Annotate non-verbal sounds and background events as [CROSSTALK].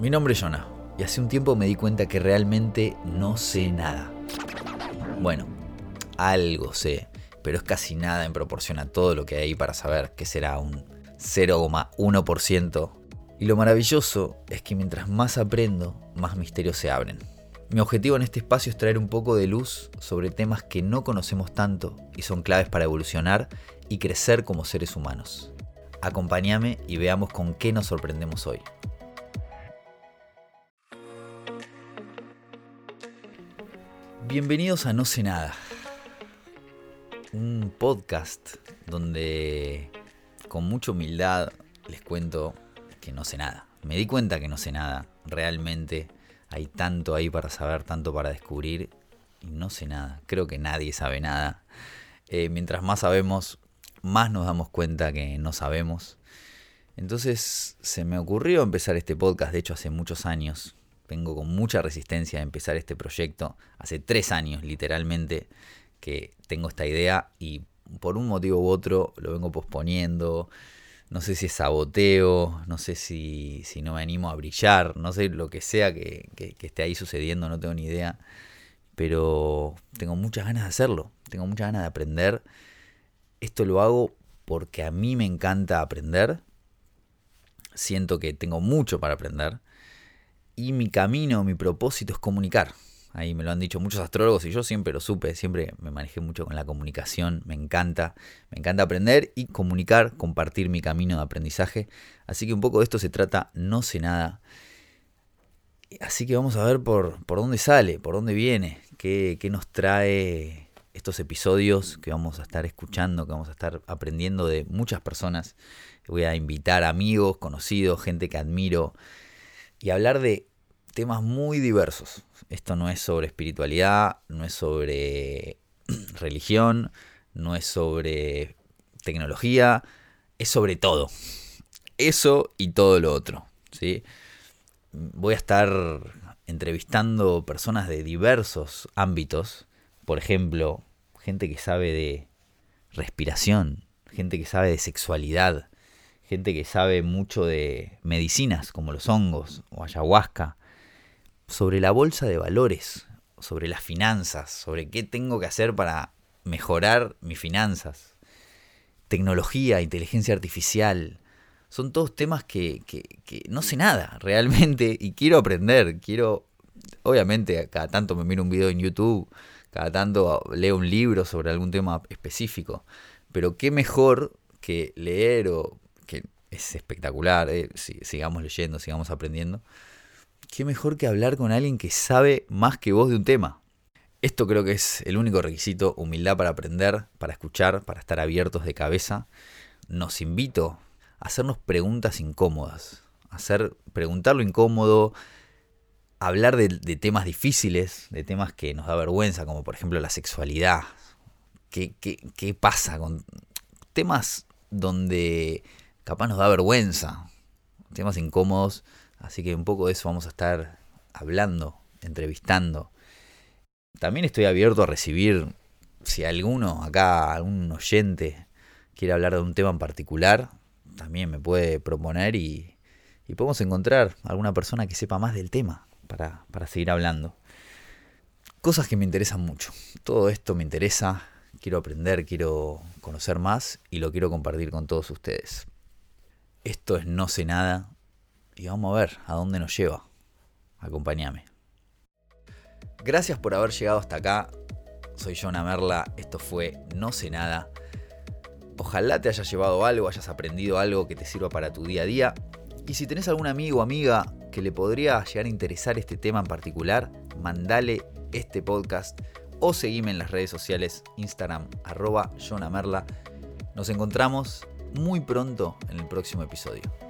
Mi nombre es Jonah y hace un tiempo me di cuenta que realmente no sé nada. Bueno, algo sé, pero es casi nada en proporción a todo lo que hay para saber que será un 0,1%. Y lo maravilloso es que mientras más aprendo, más misterios se abren. Mi objetivo en este espacio es traer un poco de luz sobre temas que no conocemos tanto y son claves para evolucionar y crecer como seres humanos. Acompáñame y veamos con qué nos sorprendemos hoy. Bienvenidos a No sé nada, un podcast donde con mucha humildad les cuento que no sé nada. Me di cuenta que no sé nada, realmente hay tanto ahí para saber, tanto para descubrir y no sé nada. Creo que nadie sabe nada. Eh, mientras más sabemos, más nos damos cuenta que no sabemos. Entonces se me ocurrió empezar este podcast, de hecho hace muchos años, vengo con mucha resistencia a empezar este proyecto. Hace tres años, literalmente, que tengo esta idea y por un motivo u otro lo vengo posponiendo. No sé si es saboteo, no sé si, si no me animo a brillar, no sé lo que sea que, que, esté ahí sucediendo, no tengo ni idea. Pero tengo muchas ganas de hacerlo, tengo muchas ganas de aprender. Esto lo hago porque a mí me encanta aprender. Siento que tengo mucho para aprender y mi camino, mi propósito es comunicar. Ahí me lo han dicho muchos astrólogos y yo siempre lo supe, siempre me manejé mucho con la comunicación, me encanta, me encanta aprender y comunicar, compartir mi camino de aprendizaje. Así que un poco de esto se trata, no sé nada. Así que vamos a ver por, por dónde sale, por dónde viene, qué, qué nos trae estos episodios que vamos a estar escuchando, que vamos a estar aprendiendo de muchas personas. Voy a invitar amigos, conocidos, gente que admiro y hablar de temas muy diversos. Esto no es sobre espiritualidad, no es sobre [CLEARS THROAT] religión, no es sobre tecnología, es sobre todo. Eso y todo lo otro. ¿sí? Voy a estar entrevistando personas de diversos ámbitos. Por ejemplo, gente que sabe de respiración, gente que sabe de sexualidad, gente que sabe mucho de medicinas como los hongos o ayahuasca, sobre la bolsa de valores, sobre las finanzas, sobre qué tengo que hacer para mejorar mis finanzas, tecnología, inteligencia artificial. Son todos temas que, no sé nada realmente y quiero aprender. Quiero, obviamente, cada tanto me miro un video en YouTube, cada tanto leo un libro sobre algún tema específico. Pero qué mejor que leer o es espectacular, eh, sigamos leyendo, sigamos aprendiendo. Qué mejor que hablar con alguien que sabe más que vos de un tema. Esto creo que es el único requisito, humildad para aprender, para escuchar, para estar abiertos de cabeza. Nos invito a hacernos preguntas incómodas, hacer, preguntar lo incómodo, hablar de, temas difíciles, de temas que nos da vergüenza, como por ejemplo la sexualidad. ¿Qué, qué, qué pasa con temas donde capaz nos da vergüenza, temas incómodos, así que un poco de eso vamos a estar hablando, entrevistando. También estoy abierto a recibir, si alguno acá, algún oyente quiere hablar de un tema en particular, también me puede proponer y, podemos encontrar alguna persona que sepa más del tema para, para seguir hablando. Cosas que me interesan mucho. Todo esto me interesa, quiero aprender, quiero conocer más y lo quiero compartir con todos ustedes. Esto es No sé nada y vamos a ver a dónde nos lleva. Acompáñame. Gracias por haber llegado hasta acá. Soy Jonah Merla, esto fue No sé nada. Ojalá te hayas llevado algo, hayas aprendido algo que te sirva para tu día a día. Y si tenés algún amigo o amiga que le podría llegar a interesar este tema en particular, mandale este podcast o seguime en las redes sociales Instagram arroba Merla. Nos encontramos muy pronto en el próximo episodio.